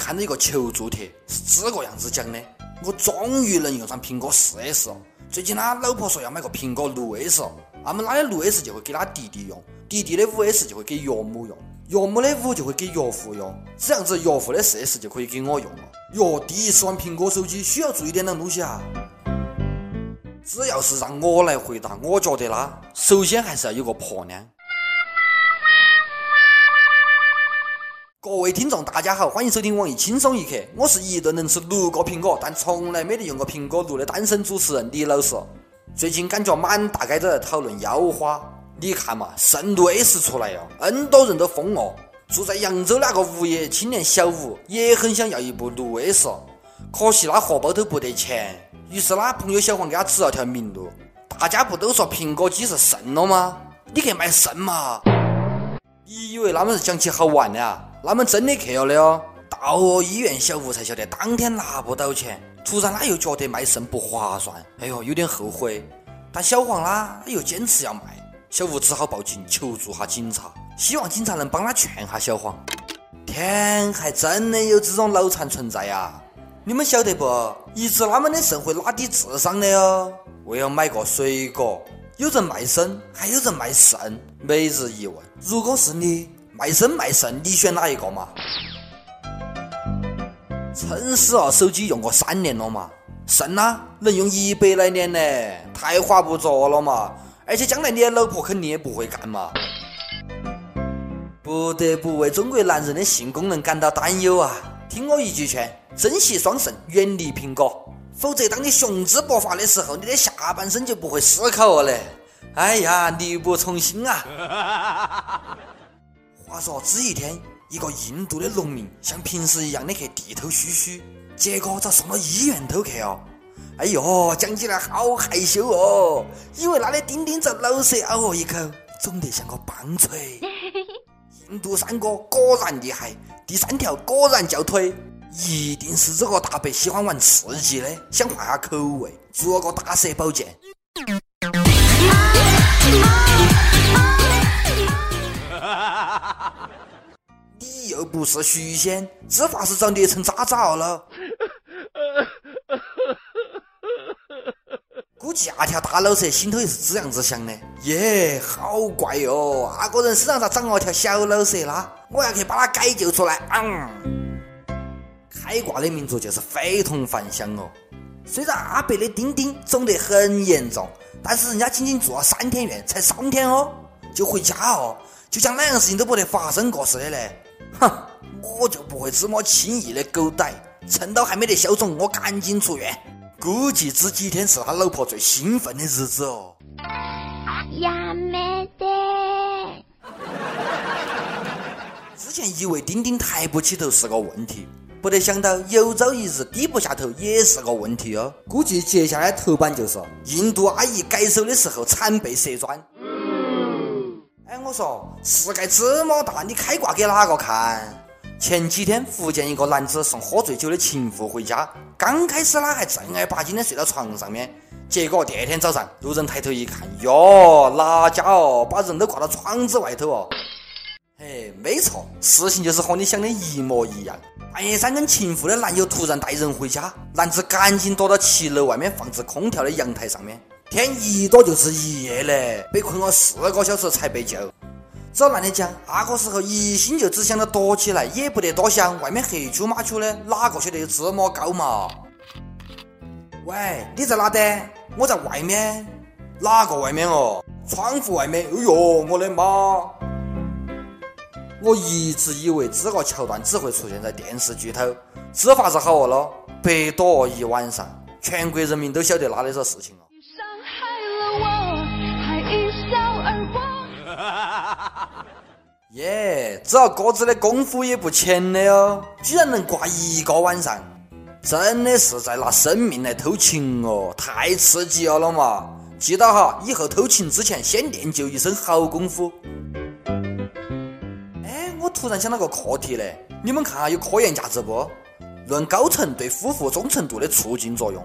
看到一个求助帖，是这个样子讲的：我终于能用上苹果四 S 了。最近他，老婆说要买个苹果六 S，那么他的六 S 就会给他弟弟用，弟弟的五 S 就会给岳母用，岳母的五就会给岳父用，这样子岳父的四 S 就可以给我用了。哟，第一次玩苹果手机需要注意点啷东西啊？只要是让我来回答，我觉得啦，首先还是要有个婆娘。各位听众，大家好，欢迎收听网易轻松一刻，我是一顿能吃六个苹果，但从来没得用过苹果六的单身主持人李老师。最近感觉满大街都在讨论腰花，你看嘛，圣六 S 出来了，N 多人都疯了。住在扬州那个无业青年小吴也很想要一部六 S，可惜他荷包都不得钱。于是他，朋友小黄给他指了条明路。大家不都说苹果机是肾了吗？你去卖肾嘛！你以为他们是讲起好玩的啊？他们真的去了的哦。到哦医院，小吴才晓得当天拿不到钱。突然他又觉得卖肾不划算，哎呦，有点后悔。但小黄啦，他又坚持要卖，小吴只好报警求助下警察，希望警察能帮他劝下小黄。天，还真的有这种脑残存在呀！你们晓得不？移植他们的肾会拉低智商的哦。为了买个水果，有人卖肾，还有人卖肾。每日一问：如果是你卖身卖肾，你选哪一个嘛？撑死哦！手机用过三年了嘛？肾呢？能用一百来年呢？太划不着了嘛！而且将来你的老婆肯定也不会干嘛。不得不为中国男人的性功能感到担忧啊！听我一句劝。珍惜双肾，远离苹果，否则当你雄姿勃发的时候，你的下半身就不会思考了嘞。哎呀，力不从心啊！话说这一天，一个印度的农民像平时一样的去地头嘘嘘，结果遭送到医院头去哦。哎呦，讲起来好害羞哦，因为他的丁丁遭老蛇咬了一口，肿得像个棒槌。印度三哥果然厉害，第三条果然叫腿。一定是这个大伯喜欢玩刺激的，想换下口味，做了个大蛇宝剑。你又不是许仙，只怕是遭捏成渣渣了。估计那条大老蛇心头也是这样子想的。耶，好怪哟！那个人身上咋长了条小老蛇啦？我要去把它解救出来。嗯。开挂的民族就是非同凡响哦。虽然阿伯的丁丁肿得很严重，但是人家仅仅住了三天院，才三天哦，就回家哦，就像哪样事情都不得发生过似的嘞。哼，我就不会这么轻易的狗逮，趁到还没得消肿，我赶紧出院。估计这几天是他老婆最兴奋的日子哦。呀没得。之前以为丁丁抬不起头是个问题。不得想到，有朝一日低不下头也是个问题哦。估计接下来头版就是印度阿姨改手的时候惨被蛇钻。我说世界这么大，你开挂给哪个看？前几天福建一个男子送喝醉酒的情妇回家，刚开始他还正儿八经的睡到床上面，结果第二天早上路人抬头一看，哟，哪家哦，把人都挂到窗子外头哦。嘿，没错，事情就是和你想的一模一样。半夜三更，情妇的男友突然带人回家，男子赶紧躲到七楼外面放置空调的阳台上面。天一躲就是一夜嘞，被困了四个小时才被救。找男的讲，那个时候一心就只想着躲起来，也不得多想外面黑黢麻黢的，哪个晓得有这么高嘛？喂，你在哪的？我在外面。哪个外面哦？窗户外面。哎呦，我的妈！我一直以为这个桥段只会出现在电视剧头，这法子好了，白躲一晚上，全国人民都晓得哪里是事情了。耶，这哥子的功夫也不浅的哦，居然能挂一个晚上，真的是在拿生命来偷情哦，太刺激了了嘛！记到哈，以后偷情之前先练就一身好功夫。哎，我突然想到个课题嘞，你们看下有科研价值不？论高层对夫妇忠诚度的促进作用。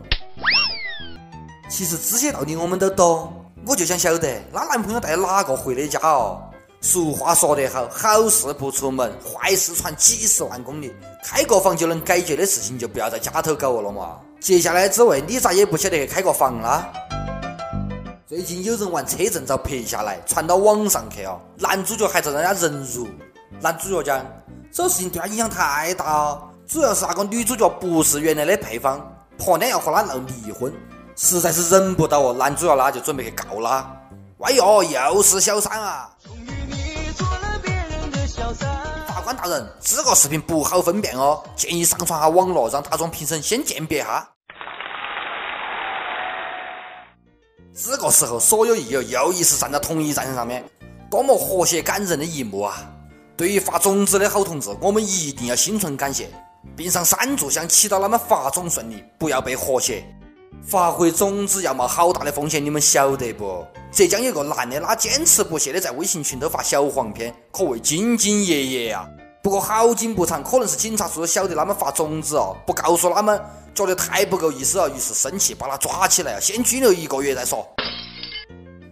其实这些道理我们都懂，我就想晓得，她男朋友带哪个回的家哦？俗话说得好，好事不出门，坏事传几十万公里。开个房就能解决的事情，就不要在家头搞了嘛。接下来，只为你咋也不晓得开个房啦？最近有人玩车证照拍下来，传到网上去哦。男主角还在让人家人辱。男主角讲，这事情对他影响太大，主要是那个女主角不是原来的配方，婆娘要和他闹离婚，实在是忍不到哦。男主角那就准备去告他。哎哟，又是小三啊！人，这个视频不好分辨哦，建议上传下网络，让大众评审先鉴别哈。这个时候，所有益友又一次站在同一战线上面，多么和谐感人的一幕啊！对于发种子的好同志，我们一定要心存感谢，并上三炷香，祈祷他们发种顺利，不要被和谐。发挥种子要冒好大的风险，你们晓得不？浙江有个男的，他坚持不懈的在微信群头发小黄片，可谓兢兢业业啊。不过好景不长，可能是警察叔叔晓得他们发种子哦，不告诉他们。觉得太不够意思了，于是生气把他抓起来，先拘留一个月再说。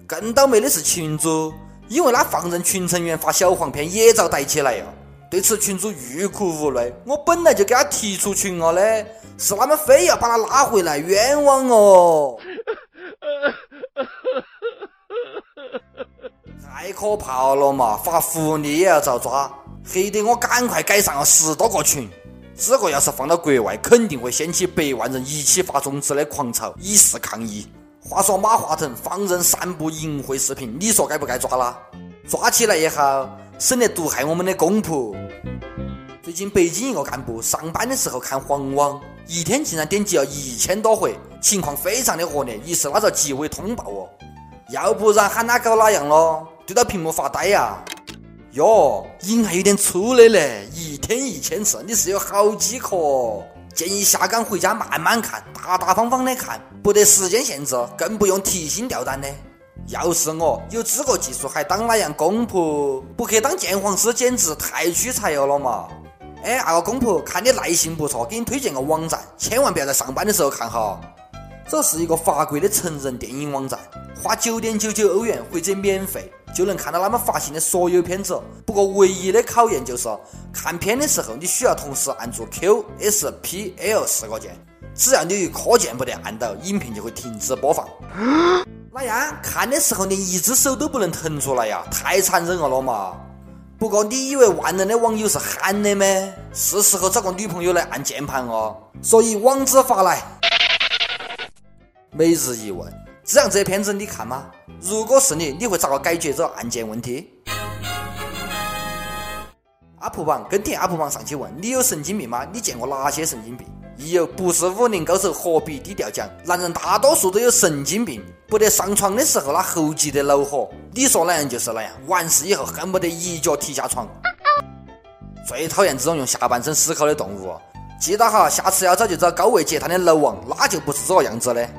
更倒霉的是群主，因为他放任群成员发小黄片，也遭逮起来呀。对此，群主欲哭无泪。我本来就给他踢出群了的，是他们非要把他拉回来，冤枉哦！太可怕了嘛，发福利也要遭抓，黑得我赶快改上了十多个群。这个要是放到国外，肯定会掀起百万人一起发种子的狂潮，以示抗议。话说马化腾放任散布淫秽视频，你说该不该抓啦？抓起来也好，省得毒害我们的公仆。最近北京一个干部上班的时候看黄网，一天竟然点击了一千多回，情况非常的恶劣，于是他就纪委通报哦。要不然喊他搞哪样咯？对着屏幕发呆呀？哟，瘾还有点粗的嘞，一天一千次，你是有好饥渴？建议下岗回家慢慢看，大大方方的看，不得时间限制，更不用提心吊胆的。要是我有这个技术，还当哪样公仆？不去当鉴黄师，简直太屈才了了嘛！哎，那个公仆，看你耐性不错，给你推荐个网站，千万不要在上班的时候看哈。这是一个法国的成人电影网站，花九点九九欧元或者免费。就能看到他们发行的所有片子，不过唯一的考验就是看片的时候，你需要同时按住 Q、S、P、L 四个键，只要你一颗键不得按到，影片就会停止播放。哪样？看的时候连一只手都不能腾出来呀，太残忍了了嘛！不过你以为万能的网友是憨的吗？是时候找个女朋友来按键盘哦。所以网址发来。每日一问。这样这片子你看吗？如果是你，你会咋个解决这个案件问题阿普榜跟帖阿普榜上去问你有神经病吗？你见过哪些神经病？一有不是武林高手何必低调讲？男人大多数都有神经病，不得上床的时候那猴急的恼火。你说哪样就是哪样，完事以后恨不得一脚踢下床。最讨厌这种用下半身思考的动物。记得哈，下次要找就找高位截瘫的楼王，那就不是这个样子的。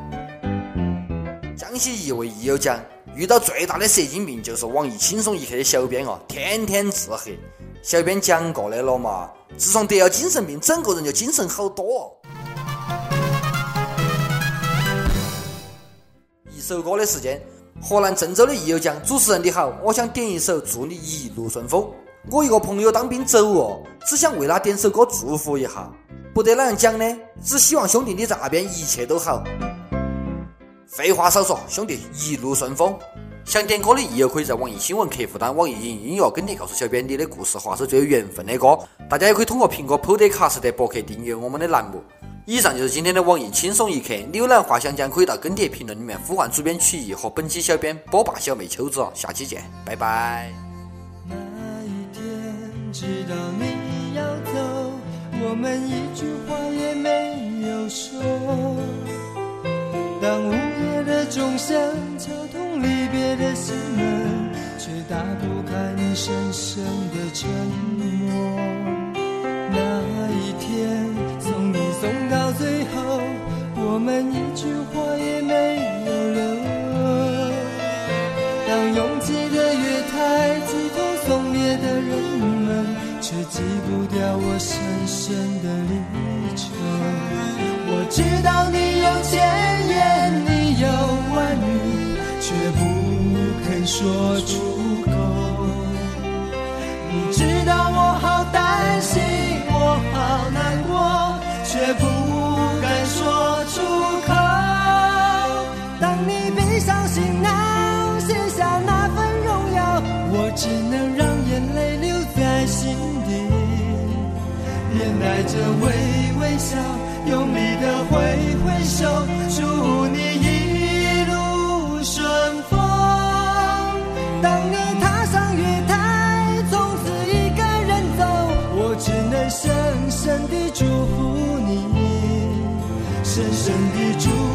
江西一位益友讲，遇到最大的神经病就是网易轻松一刻的小编哦，天天自黑。小编讲过的了嘛，自从得了精神病，整个人就精神好多。哦一首歌的时间，河南郑州的益友讲，主持人你好，我想点一首《祝你一路顺风》。我一个朋友当兵走哦，只想为他点首歌祝福一下。不得哪样讲呢？只希望兄弟你在那边一切都好。废话少说，兄弟一路顺风。想点歌的益友可以在网易新闻客户端、网易云音乐跟帖告诉小编你的故事或是最有缘分的歌。大家也可以通过苹果 Podcast 博客订阅我们的栏目。以上就是今天的网易轻松一刻。你有哪话想讲，可以到跟帖评论里面呼唤主编曲艺和本期小编波霸小妹秋子。下期见，拜拜。那一天知道你要走，我们一句话也没有说。当午夜的钟声敲痛离别的心门，却打不开你深深的沉默。用力的挥挥手祝你一路顺风。当你踏上月台从此一个人走我只能深深地祝福你深深地祝